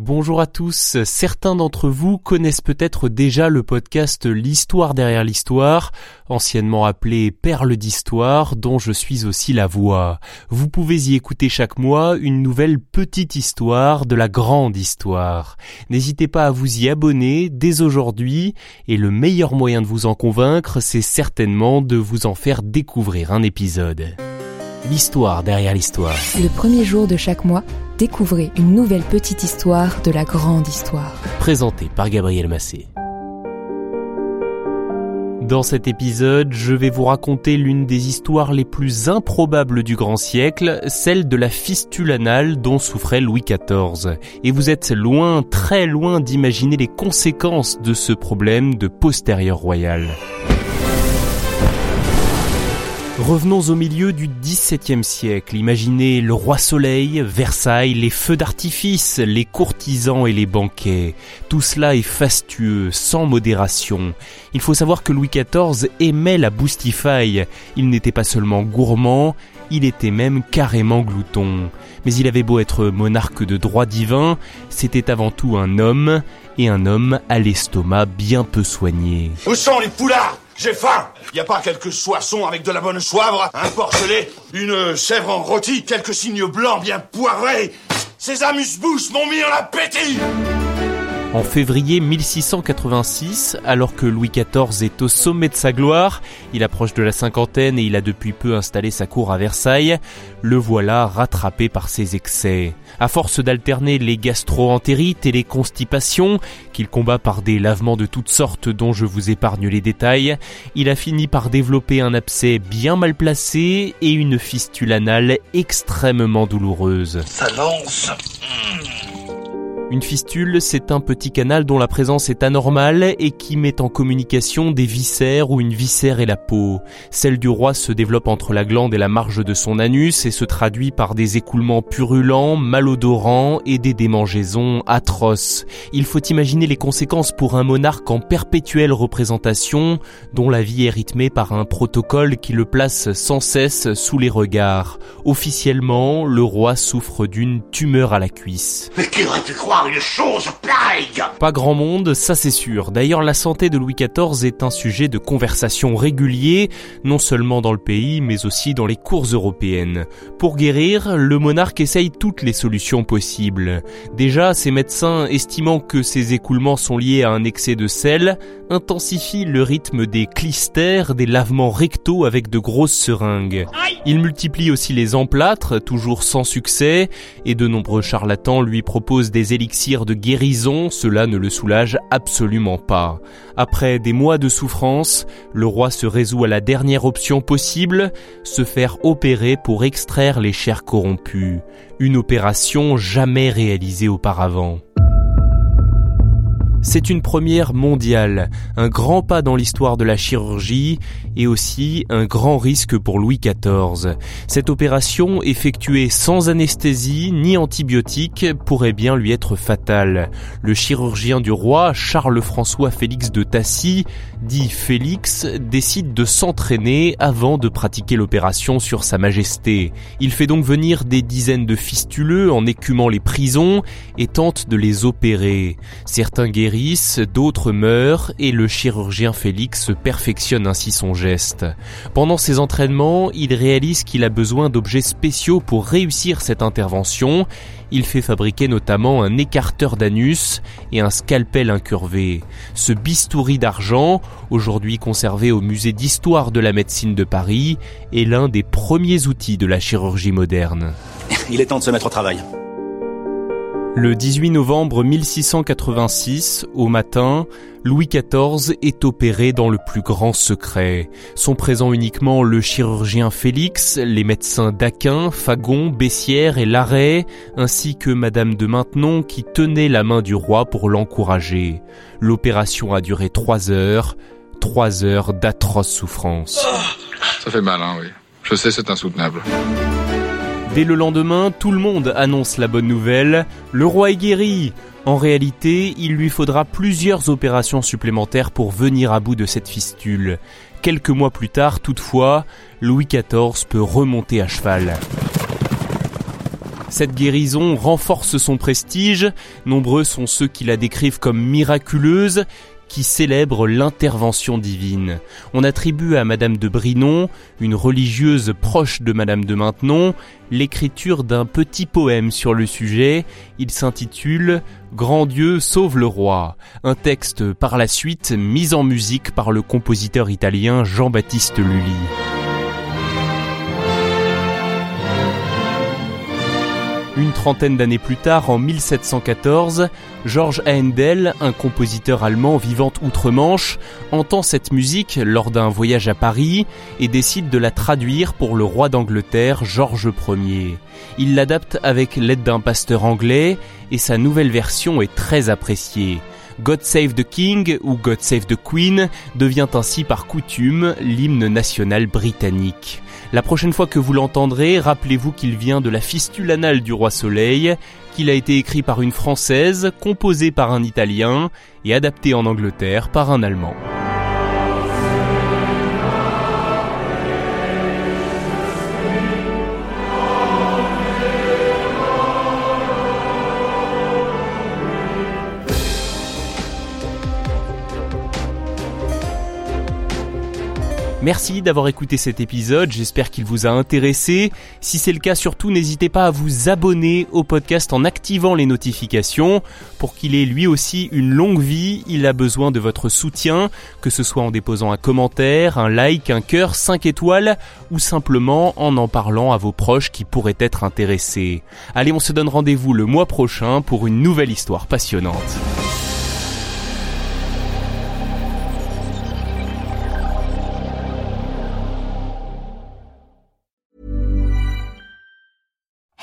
Bonjour à tous, certains d'entre vous connaissent peut-être déjà le podcast L'histoire derrière l'histoire, anciennement appelé Perle d'histoire, dont je suis aussi la voix. Vous pouvez y écouter chaque mois une nouvelle petite histoire de la grande histoire. N'hésitez pas à vous y abonner dès aujourd'hui, et le meilleur moyen de vous en convaincre, c'est certainement de vous en faire découvrir un épisode. L'histoire derrière l'histoire. Le premier jour de chaque mois, découvrez une nouvelle petite histoire de la grande histoire. Présenté par Gabriel Massé. Dans cet épisode, je vais vous raconter l'une des histoires les plus improbables du grand siècle, celle de la fistule anale dont souffrait Louis XIV. Et vous êtes loin, très loin d'imaginer les conséquences de ce problème de postérieur royal. Revenons au milieu du XVIIe siècle. Imaginez le roi soleil, Versailles, les feux d'artifice, les courtisans et les banquets. Tout cela est fastueux, sans modération. Il faut savoir que Louis XIV aimait la boustifaille. Il n'était pas seulement gourmand, il était même carrément glouton. Mais il avait beau être monarque de droit divin, c'était avant tout un homme, et un homme à l'estomac bien peu soigné. Où sont les poulards? J'ai faim. Y a pas quelques soissons avec de la bonne soivre, un porcelet, une chèvre en rôti, quelques signes blancs bien poivrés. Ces amuse-bouches m'ont mis en appétit En février 1686, alors que Louis XIV est au sommet de sa gloire, il approche de la cinquantaine et il a depuis peu installé sa cour à Versailles, le voilà rattrapé par ses excès. À force d'alterner les gastro-entérites et les constipations, qu'il combat par des lavements de toutes sortes dont je vous épargne les détails, il a fini par développer un abcès bien mal placé et une fistule anale extrêmement douloureuse. Ça lance Une fistule, c'est un petit canal dont la présence est anormale et qui met en communication des viscères ou une viscère et la peau. Celle du roi se développe entre la glande et la marge de son anus et se traduit par des écoulements purulents, malodorants et des démangeaisons atroces. Il faut imaginer les conséquences pour un monarque en perpétuelle représentation, dont la vie est rythmée par un protocole qui le place sans cesse sous les regards. Officiellement, le roi souffre d'une tumeur à la cuisse. Mais qui croire Pas grand monde, ça c'est sûr. D'ailleurs, la santé de Louis XIV est un sujet de conversation régulier, non seulement dans le pays, mais aussi dans les cours européennes. Pour guérir, le monarque essaye toutes les solutions possibles. Déjà, ses médecins, estimant que ses écoulements sont liés à un excès de sel, intensifient le rythme des clistères, des lavements rectaux avec de grosses seringues. Il multiplie aussi les emplâtres, toujours sans succès, et de nombreux charlatans lui proposent des élixirs de guérison, cela ne le soulage absolument pas. Après des mois de souffrance, le roi se résout à la dernière option possible, se faire opérer pour extraire les chairs corrompues. Une opération jamais réalisée auparavant. C'est une première mondiale, un grand pas dans l'histoire de la chirurgie et aussi un grand risque pour Louis XIV. Cette opération, effectuée sans anesthésie ni antibiotiques, pourrait bien lui être fatale. Le chirurgien du roi, Charles-François Félix de Tassy, dit Félix, décide de s'entraîner avant de pratiquer l'opération sur Sa Majesté. Il fait donc venir des dizaines de fistuleux en écumant les prisons et tente de les opérer. D'autres meurent et le chirurgien Félix perfectionne ainsi son geste. Pendant ses entraînements, il réalise qu'il a besoin d'objets spéciaux pour réussir cette intervention. Il fait fabriquer notamment un écarteur d'anus et un scalpel incurvé. Ce bistouri d'argent, aujourd'hui conservé au musée d'histoire de la médecine de Paris, est l'un des premiers outils de la chirurgie moderne. Il est temps de se mettre au travail. Le 18 novembre 1686, au matin, Louis XIV est opéré dans le plus grand secret. Sont présents uniquement le chirurgien Félix, les médecins d'Aquin, Fagon, Bessières et Larrey, ainsi que Madame de Maintenon qui tenait la main du roi pour l'encourager. L'opération a duré trois heures, trois heures d'atroces souffrances. Ça fait mal, hein, oui. Je sais, c'est insoutenable. Dès le lendemain, tout le monde annonce la bonne nouvelle. Le roi est guéri. En réalité, il lui faudra plusieurs opérations supplémentaires pour venir à bout de cette fistule. Quelques mois plus tard, toutefois, Louis XIV peut remonter à cheval. Cette guérison renforce son prestige, nombreux sont ceux qui la décrivent comme miraculeuse, qui célèbre l'intervention divine. On attribue à Madame de Brinon, une religieuse proche de Madame de Maintenon, l'écriture d'un petit poème sur le sujet. Il s'intitule Grand Dieu sauve le roi, un texte par la suite mis en musique par le compositeur italien Jean-Baptiste Lully. Une trentaine d'années plus tard, en 1714, Georges Handel, un compositeur allemand vivant outre-Manche, entend cette musique lors d'un voyage à Paris et décide de la traduire pour le roi d'Angleterre, Georges Ier. Il l'adapte avec l'aide d'un pasteur anglais et sa nouvelle version est très appréciée. God Save the King ou God Save the Queen devient ainsi par coutume l'hymne national britannique. La prochaine fois que vous l'entendrez, rappelez-vous qu'il vient de la fistule anale du roi Soleil, qu'il a été écrit par une Française, composé par un Italien et adapté en Angleterre par un Allemand. Merci d'avoir écouté cet épisode, j'espère qu'il vous a intéressé. Si c'est le cas, surtout n'hésitez pas à vous abonner au podcast en activant les notifications. Pour qu'il ait lui aussi une longue vie, il a besoin de votre soutien, que ce soit en déposant un commentaire, un like, un cœur, 5 étoiles, ou simplement en en parlant à vos proches qui pourraient être intéressés. Allez, on se donne rendez-vous le mois prochain pour une nouvelle histoire passionnante.